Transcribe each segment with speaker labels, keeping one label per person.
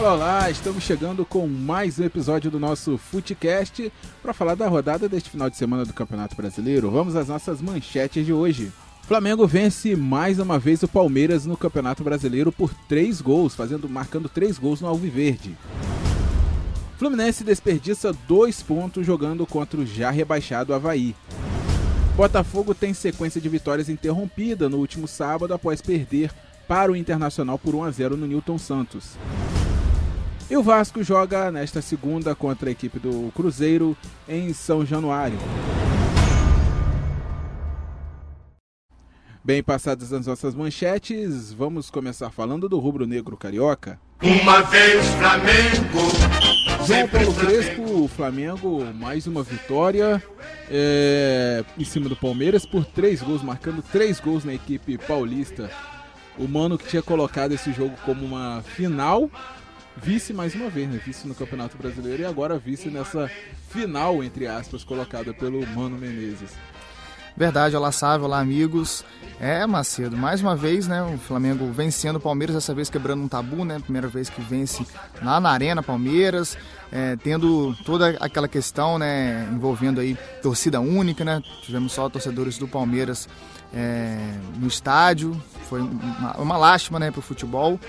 Speaker 1: Olá, olá, estamos chegando com mais um episódio do nosso Footcast para falar da rodada deste final de semana do Campeonato Brasileiro. Vamos às nossas manchetes de hoje. Flamengo vence mais uma vez o Palmeiras no Campeonato Brasileiro por três gols, fazendo, marcando três gols no Alviverde. Fluminense desperdiça dois pontos jogando contra o já rebaixado Havaí. Botafogo tem sequência de vitórias interrompida no último sábado após perder para o Internacional por 1 a 0 no Newton Santos. E o Vasco joga nesta segunda contra a equipe do Cruzeiro em São Januário. Bem passadas as nossas manchetes, vamos começar falando do rubro-negro carioca.
Speaker 2: Uma vez Flamengo.
Speaker 1: João Paulo Crespo, o Flamengo, mais uma vitória é, em cima do Palmeiras por três gols, marcando três gols na equipe paulista. O Mano que tinha colocado esse jogo como uma final, vice mais uma vez, né? Vice no Campeonato Brasileiro e agora vice nessa final, entre aspas, colocada pelo Mano Menezes.
Speaker 3: Verdade, olá Sávio, olá amigos. É, Macedo, mais uma vez, né, o Flamengo vencendo o Palmeiras, dessa vez quebrando um tabu, né, primeira vez que vence lá na Arena Palmeiras, é, tendo toda aquela questão, né, envolvendo aí torcida única, né, tivemos só torcedores do Palmeiras é, no estádio, foi uma, uma lástima, né, pro futebol,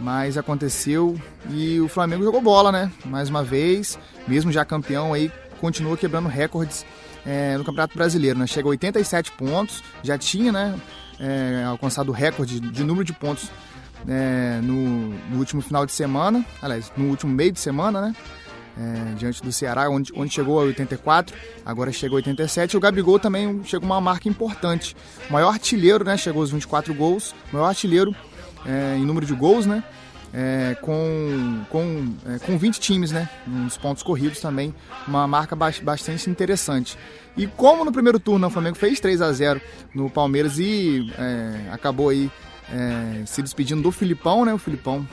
Speaker 3: mas aconteceu e o Flamengo jogou bola, né, mais uma vez, mesmo já campeão aí, continua quebrando recordes é, no Campeonato Brasileiro, né? Chega a 87 pontos, já tinha né, é, alcançado o recorde de número de pontos é, no, no, último final de semana, aliás, no último meio de semana, né? É, diante do Ceará, onde, onde chegou a 84, agora chegou a 87. E o Gabigol também chegou a uma marca importante. O maior artilheiro, né? Chegou aos 24 gols, maior artilheiro é, em número de gols, né? é, com, com, é, com 20 times, né? Nos pontos corridos também, uma marca bastante interessante. E como no primeiro turno o Flamengo fez 3 a 0 no Palmeiras e é, acabou aí é, se despedindo do Filipão, né? O Filipão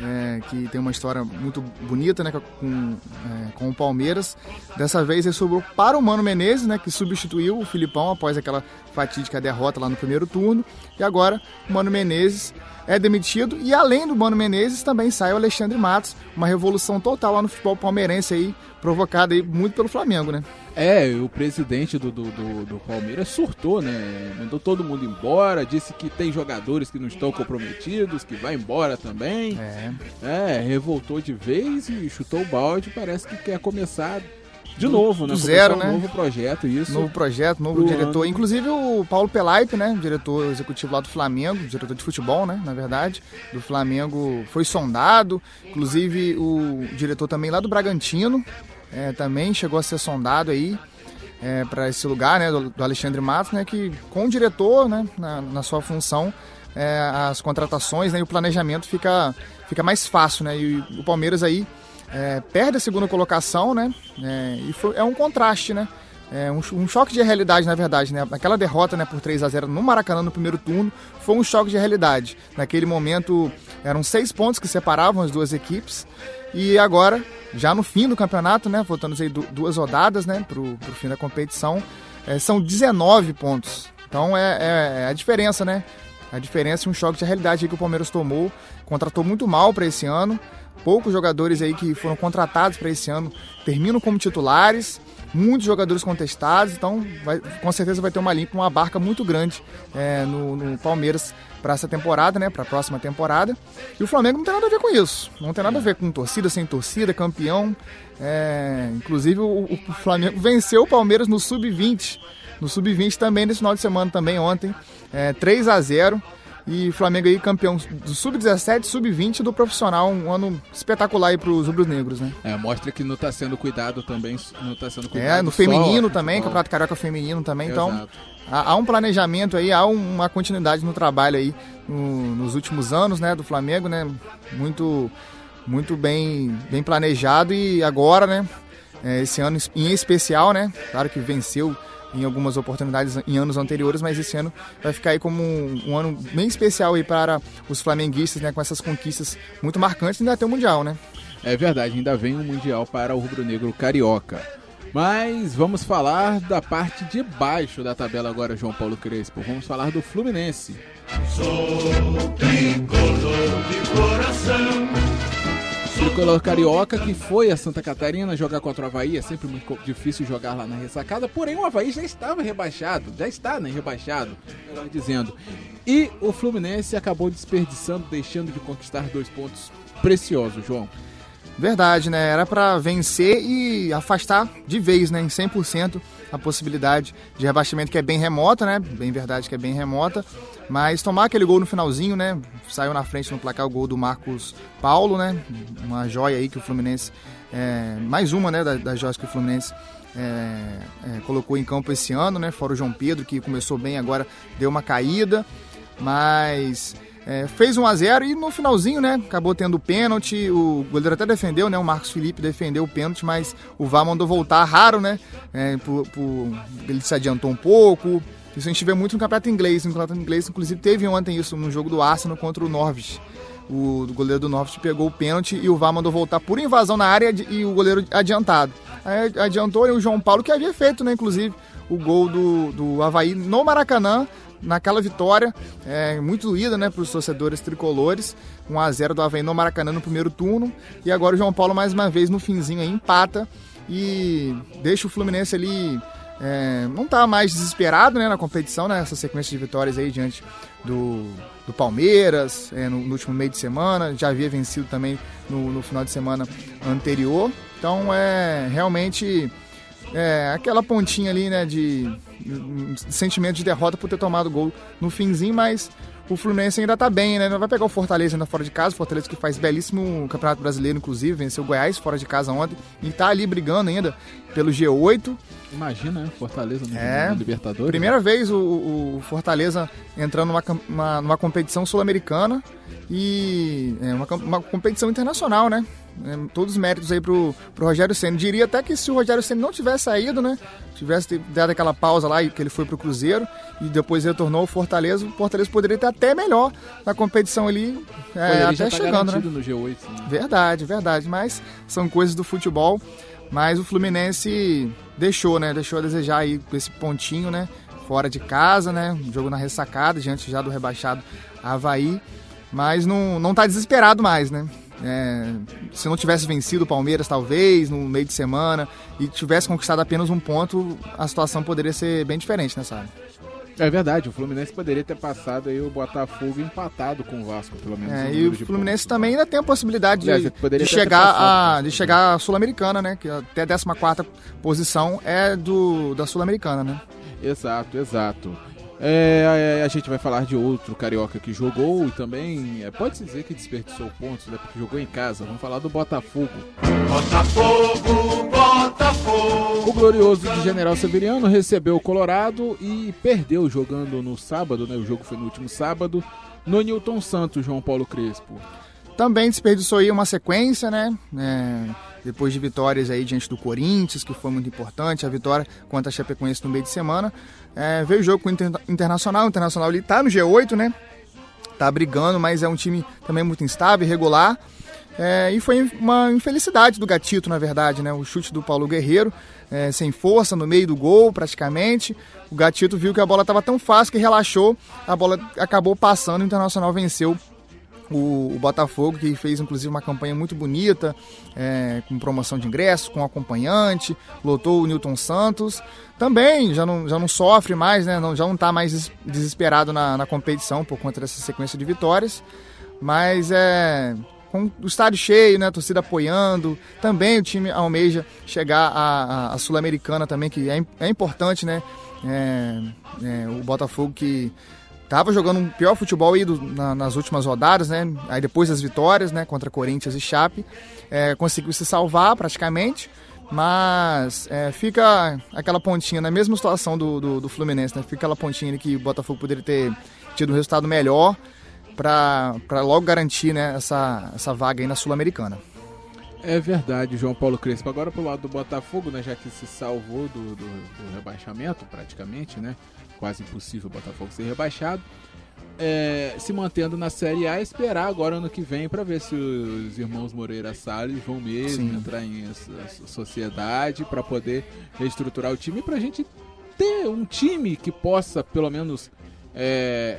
Speaker 3: é, que tem uma história muito bonita né, com, é, com o Palmeiras. Dessa vez ele sobrou para o Mano Menezes, né, que substituiu o Filipão após aquela fatídica derrota lá no primeiro turno. E agora o Mano Menezes é demitido. E além do Mano Menezes, também sai o Alexandre Matos. Uma revolução total lá no futebol palmeirense aí, provocada aí muito pelo Flamengo, né?
Speaker 1: É, o presidente do, do, do, do, Palmeiras surtou, né? Mandou todo mundo embora, disse que tem jogadores que não estão comprometidos, que vai embora também.
Speaker 3: É.
Speaker 1: É, revoltou de vez e chutou o balde, parece que quer começar de novo, né?
Speaker 3: Do zero, né?
Speaker 1: Um novo projeto, isso.
Speaker 3: Novo projeto, novo diretor. Ano. Inclusive o Paulo Pelaipe, né? Diretor executivo lá do Flamengo, diretor de futebol, né? Na verdade, do Flamengo foi sondado. Inclusive o diretor também lá do Bragantino é, também chegou a ser sondado aí. É, para esse lugar, né, do, do, Alexandre Matos, né, que com o diretor, né, na, na sua função, é, as contratações, né, e o planejamento fica, fica mais fácil, né, e o Palmeiras aí é, perde a segunda colocação, né? É, e foi, é um contraste, né? É um, um, choque de realidade, na verdade, né? Aquela derrota né, por 3 a 0 no Maracanã no primeiro turno foi um choque de realidade. Naquele momento eram seis pontos que separavam as duas equipes. E agora, já no fim do campeonato, né? Aí duas rodadas né, para o fim da competição, é, são 19 pontos. Então é, é, é, a diferença, né? A diferença e um choque de realidade que o Palmeiras tomou. Contratou muito mal para esse ano poucos jogadores aí que foram contratados para esse ano terminam como titulares, muitos jogadores contestados, então vai, com certeza vai ter uma limpa, uma barca muito grande é, no, no, Palmeiras para essa temporada, né, para a próxima temporada. E o Flamengo não tem nada a ver com isso, não tem nada a ver com torcida sem torcida, campeão. É, inclusive o, o Flamengo venceu o Palmeiras no sub-20, no sub-20 também nesse final de semana também ontem, é, 3 a 0 e Flamengo aí campeão do sub-17, sub-20 do profissional, um ano espetacular aí pros rubro-negros, né?
Speaker 1: É, mostra que não tá sendo cuidado também, não tá sendo
Speaker 3: cuidado É, no feminino só, também, Campeonato Carioca feminino também, então há, há, um planejamento aí, há uma continuidade no trabalho aí no, nos últimos anos, né, do Flamengo, né? Muito muito bem bem planejado e agora, né, é, esse ano em especial, né? Claro que venceu em algumas oportunidades em anos anteriores, mas esse ano vai ficar aí como um, um ano bem especial aí para os flamenguistas, né, com essas conquistas muito marcantes e ainda tem o Mundial, né?
Speaker 1: É verdade, ainda vem um Mundial para o rubro-negro carioca. Mas vamos falar da parte de baixo da tabela agora, João Paulo Crespo. Vamos falar do Fluminense.
Speaker 2: Sou tricolor de coração.
Speaker 1: Tricolor carioca que foi a Santa Catarina jogar contra o Havaí. É sempre muito difícil jogar lá na ressacada, porém o Havaí já estava rebaixado, já está né, rebaixado, melhor dizendo. E o Fluminense acabou desperdiçando, deixando de conquistar dois pontos preciosos, João.
Speaker 3: Verdade, né? Era para vencer e afastar de vez, né, em 100% a possibilidade de rebaixamento que é bem remota, né? Bem verdade que é bem remota, mas tomar aquele gol no finalzinho, né? Saiu na frente no placar o gol do Marcos Paulo, né? Uma joia aí que o Fluminense é, mais uma, né, das joias que o Fluminense é, é, colocou em campo esse ano, né? Fora o João Pedro que começou bem, agora deu uma caída, mas é, fez 1 a 0 e no finalzinho, né, acabou tendo pênalti. O goleiro até defendeu, né? O Marcos Felipe defendeu o pênalti, mas o VAR mandou voltar raro, né? É, por, por, ele se adiantou um pouco. Isso a gente vê muito no campeonato inglês. No campeonato inglês, inclusive, teve ontem isso no jogo do Arsenal contra o Norwich. O, goleiro do Norwich pegou o pênalti e o VAR mandou voltar por invasão na área e o goleiro adiantado. Aí adiantou e o João Paulo, que havia feito, né, inclusive, o gol do, do Havaí no Maracanã, naquela vitória, é, muito doída né, para os torcedores tricolores. 1 a 0 do Havaí no Maracanã no primeiro turno. E agora o João Paulo, mais uma vez, no finzinho aí, empata e deixa o Fluminense ali. É, não está mais desesperado né, na competição, né, essa sequência de vitórias aí diante do, do Palmeiras é, no, no, último meio de semana, já havia vencido também no, no final de semana anterior. Então é realmente é, aquela pontinha ali, né, de, de, sentimento de derrota por ter tomado gol no finzinho, mas o Fluminense ainda tá bem, né? Não vai pegar o Fortaleza ainda fora de casa, o Fortaleza que faz belíssimo Campeonato Brasileiro, inclusive, venceu o Goiás fora de casa ontem e tá ali brigando ainda pelo G8.
Speaker 1: Imagina, né? Fortaleza no, é, Libertadores.
Speaker 3: Primeira vez o, o Fortaleza entrando numa, uma, numa competição sul-americana e é uma, uma competição internacional, né? É, todos os méritos aí pro, pro Rogério Senna. Diria até que se o Rogério Senna não tivesse saído, né? Tivesse dado aquela pausa lá que ele foi pro Cruzeiro e depois retornou ao Fortaleza, o Fortaleza poderia ter até melhor na competição ali, é, até tá chegando, né?
Speaker 1: no G8. Né?
Speaker 3: Verdade, verdade. Mas são coisas do futebol. Mas o Fluminense deixou, né? Deixou a desejar aí com esse pontinho, né? Fora de casa, né? Um jogo na ressacada, diante já do rebaixado Havaí. Mas não, não tá desesperado mais, né? É, se não tivesse vencido o Palmeiras, talvez, no meio de semana, e tivesse conquistado apenas um ponto, a situação poderia ser bem diferente nessa área.
Speaker 1: É verdade, o Fluminense poderia ter passado aí o Botafogo empatado com o Vasco, pelo menos.
Speaker 3: É, e o Fluminense pontos. também ainda tem a possibilidade de, de chegar a, de chegar à Sul-Americana, né? Que até a 14 posição é do, da Sul-Americana, né?
Speaker 1: Exato, exato. É, a, a, gente vai falar de outro carioca que jogou e também é, pode-se dizer que desperdiçou pontos, né? Porque jogou em casa. Vamos falar do Botafogo.
Speaker 2: Botafogo, Botafogo.
Speaker 1: O glorioso de General Severiano recebeu o Colorado e perdeu jogando no sábado, né? O jogo foi no último sábado, no Newton Santos, João Paulo Crespo.
Speaker 3: Também desperdiçou aí uma sequência, né? É, depois de vitórias aí diante do Corinthians, que foi muito importante, a vitória contra a Chapecoense no meio de semana. É, veio o jogo com o Internacional, o Internacional ele tá no G8, né? Tá brigando, mas é um time também muito instável, irregular. É, e foi uma infelicidade do Gatito, na verdade, né? O chute do Paulo Guerreiro, é, sem força, no meio do gol, praticamente. O Gatito viu que a bola estava tão fácil que relaxou, a bola acabou passando, o Internacional venceu o, Botafogo, que fez inclusive uma campanha muito bonita, é, com promoção de ingressos, com acompanhante, lotou o Newton Santos. Também já não, já não sofre mais, né? Não, já não está mais desesperado na, na competição por conta dessa sequência de vitórias. Mas é, com o estádio cheio, né, a torcida apoiando. Também o time almeja chegar à, à Sul-Americana também, que é, é importante, né? É, é, o Botafogo que Tava jogando um pior futebol aí do, na, nas últimas rodadas, né? Aí depois das vitórias, né? Contra Corinthians e Chape. É, conseguiu se salvar praticamente. Mas é, fica aquela pontinha, na mesma situação do, do, do, Fluminense, né? Fica aquela pontinha que o Botafogo poderia ter tido um resultado melhor para logo garantir né, essa, essa vaga aí na Sul-Americana.
Speaker 1: É verdade, João Paulo Crespo. Agora pro lado do Botafogo, né, já que se salvou do, do, do rebaixamento, praticamente, né? Quase impossível o Botafogo ser rebaixado. É, se mantendo na Série A, esperar agora ano que vem para ver se os irmãos Moreira Salles vão mesmo Sim. entrar em sociedade para poder reestruturar o time para a gente ter um time que possa pelo menos é,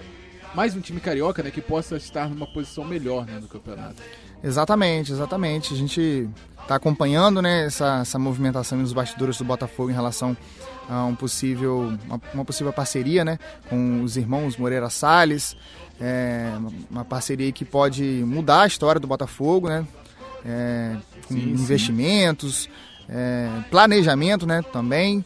Speaker 1: mais um time carioca, né, que possa estar numa posição melhor né, no campeonato.
Speaker 3: Exatamente, exatamente. A gente está acompanhando né, essa, essa movimentação nos bastidores do Botafogo em relação a um possível, uma, uma possível parceria né, com os irmãos Moreira Salles. É, uma parceria que pode mudar a história do Botafogo, né? É, com sim, investimentos, é, planejamento né, também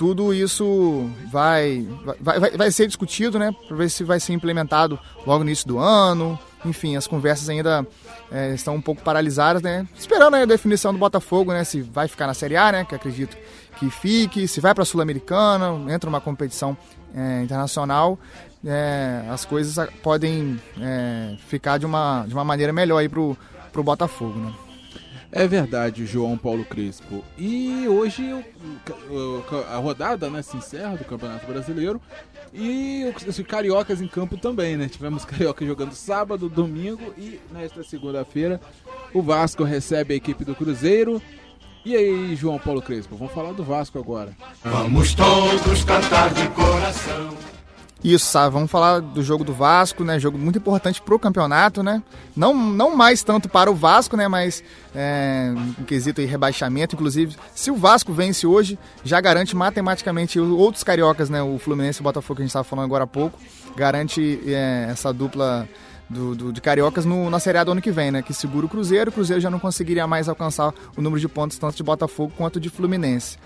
Speaker 3: tudo isso vai, vai, vai, vai ser discutido, né? Para ver se vai ser implementado logo no início do ano. Enfim, as conversas ainda é, estão um pouco paralisadas, né? Esperando a definição do Botafogo, né? Se vai ficar na Série A, né? Que acredito que fique, se vai para a Sul-Americana, entra numa competição é, internacional, é, as coisas podem é, ficar de uma, de uma maneira melhor aí pro, pro Botafogo, né?
Speaker 1: É verdade, João Paulo Crespo. E hoje a rodada né, se encerra do Campeonato Brasileiro e os cariocas em campo também, né? Tivemos carioca jogando sábado, domingo e nesta segunda-feira o Vasco recebe a equipe do Cruzeiro. E aí, João Paulo Crespo, vamos falar do Vasco agora.
Speaker 2: Vamos todos cantar de coração.
Speaker 3: Isso, sabe? Vamos falar do jogo do Vasco, né? Jogo muito importante para o campeonato, né? Não, não mais tanto para o Vasco, né? Mas é, um quesito aí, rebaixamento. Inclusive, se o Vasco vence hoje, já garante matematicamente outros cariocas, né? O Fluminense e o Botafogo que a gente estava falando agora há pouco, garante é, essa dupla do, do, de cariocas no, na Série A do ano que vem, né? Que segura o Cruzeiro. O Cruzeiro já não conseguiria mais alcançar o número de pontos tanto de Botafogo quanto de Fluminense.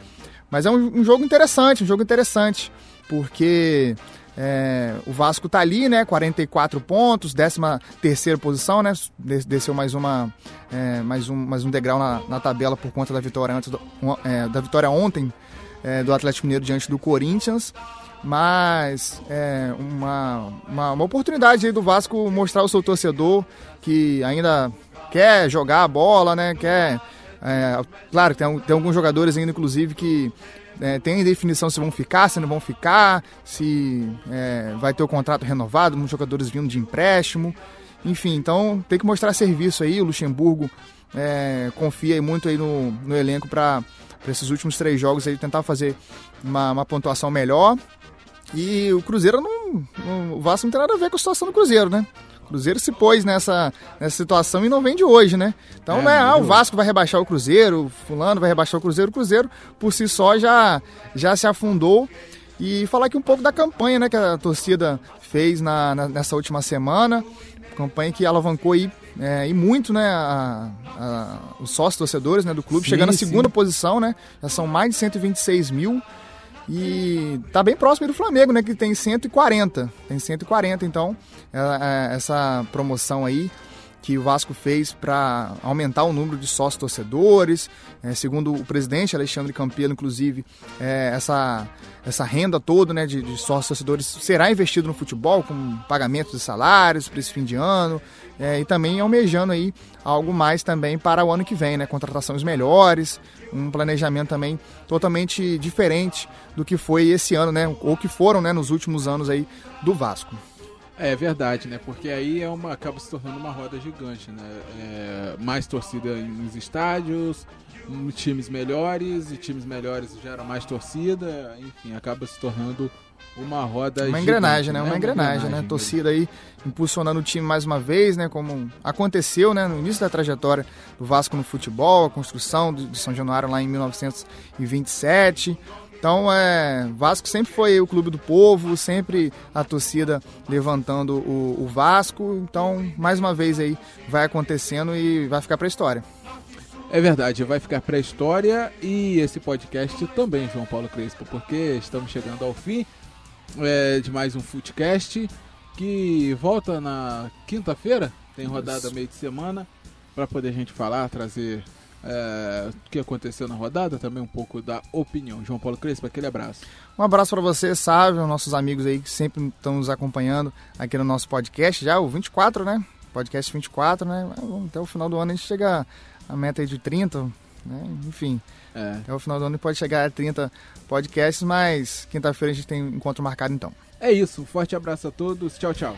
Speaker 3: Mas é um, um jogo interessante, um jogo interessante, porque é, o Vasco tá ali, né? 44 pontos, 13 terceira posição, né? Desceu mais uma é, mais, um, mais um degrau na, na, tabela por conta da vitória antes do, é, da vitória ontem é, do Atlético Mineiro diante do Corinthians. Mas é uma, uma, uma oportunidade do Vasco mostrar ao seu torcedor que ainda quer jogar a bola, né? Quer. É, claro, tem, tem alguns jogadores ainda, inclusive, que é, tem definição se vão ficar, se não vão ficar, se é, vai ter o contrato renovado, muitos jogadores vindo de empréstimo. Enfim, então tem que mostrar serviço aí. O Luxemburgo é, confia muito aí no, no elenco para esses últimos três jogos aí tentar fazer uma, uma pontuação melhor. E o Cruzeiro não, não. O Vasco não tem nada a ver com a situação do Cruzeiro, né? Cruzeiro se pôs nessa, nessa situação e não vem de hoje, né? Então, é, né, ah, o Vasco vai rebaixar o Cruzeiro, o fulano vai rebaixar o Cruzeiro, o Cruzeiro por si só já, já se afundou. E falar aqui um pouco da campanha né, que a torcida fez na, na nessa última semana, campanha que alavancou aí é, e muito, né, a, a, os sócios torcedores né, do clube, sim, chegando à segunda sim. posição, né, já são mais de 126 mil e tá bem próximo do Flamengo, né? Que tem 140. Tem 140, então, é, é, essa promoção aí que o Vasco fez para aumentar o número de sócios torcedores. É, segundo o presidente Alexandre Campelo, inclusive, é, essa, essa renda toda né, de, de sócios torcedores será investido no futebol, com pagamento de salários para esse fim de ano. É, e também almejando aí algo mais também para o ano que vem, né? Contratações melhores, um planejamento também totalmente diferente do que foi esse ano, né? Ou que foram, né, nos últimos anos aí do Vasco.
Speaker 1: É verdade, né? Porque aí é uma, acaba se tornando uma roda gigante, né? É, mais torcida nos estádios, times melhores, e times melhores geram mais torcida, enfim, acaba se tornando uma roda
Speaker 3: uma engrenagem, né? né? Uma, engrenagem, engrenagem, né? Torcida aí impulsionando o time mais uma vez, né? Como aconteceu, né? No início da trajetória do Vasco no futebol, a construção de São Januário lá em 1927. Então, é, Vasco sempre foi o clube do povo, sempre a torcida levantando o, o Vasco. Então, mais uma vez aí vai acontecendo e vai ficar para a história.
Speaker 1: É verdade, vai ficar para a história e esse podcast também, João Paulo Crespo, porque estamos chegando ao fim é, de mais um Footcast que volta na quinta-feira, tem rodada Isso. meio de semana, para poder a gente falar, trazer é, o que aconteceu na rodada, também um pouco da opinião. João Paulo Crespo, aquele abraço.
Speaker 3: Um abraço para você, Sávio, nossos amigos aí que sempre estão nos acompanhando aqui no nosso podcast, já o 24, né? Podcast 24, né? Até o final do ano a gente chega a meta aí de 30, né? Enfim. É. Até o final do ano pode chegar a 30 podcasts, mas quinta-feira a gente tem um encontro marcado então.
Speaker 1: É isso, um forte abraço a todos, tchau, tchau.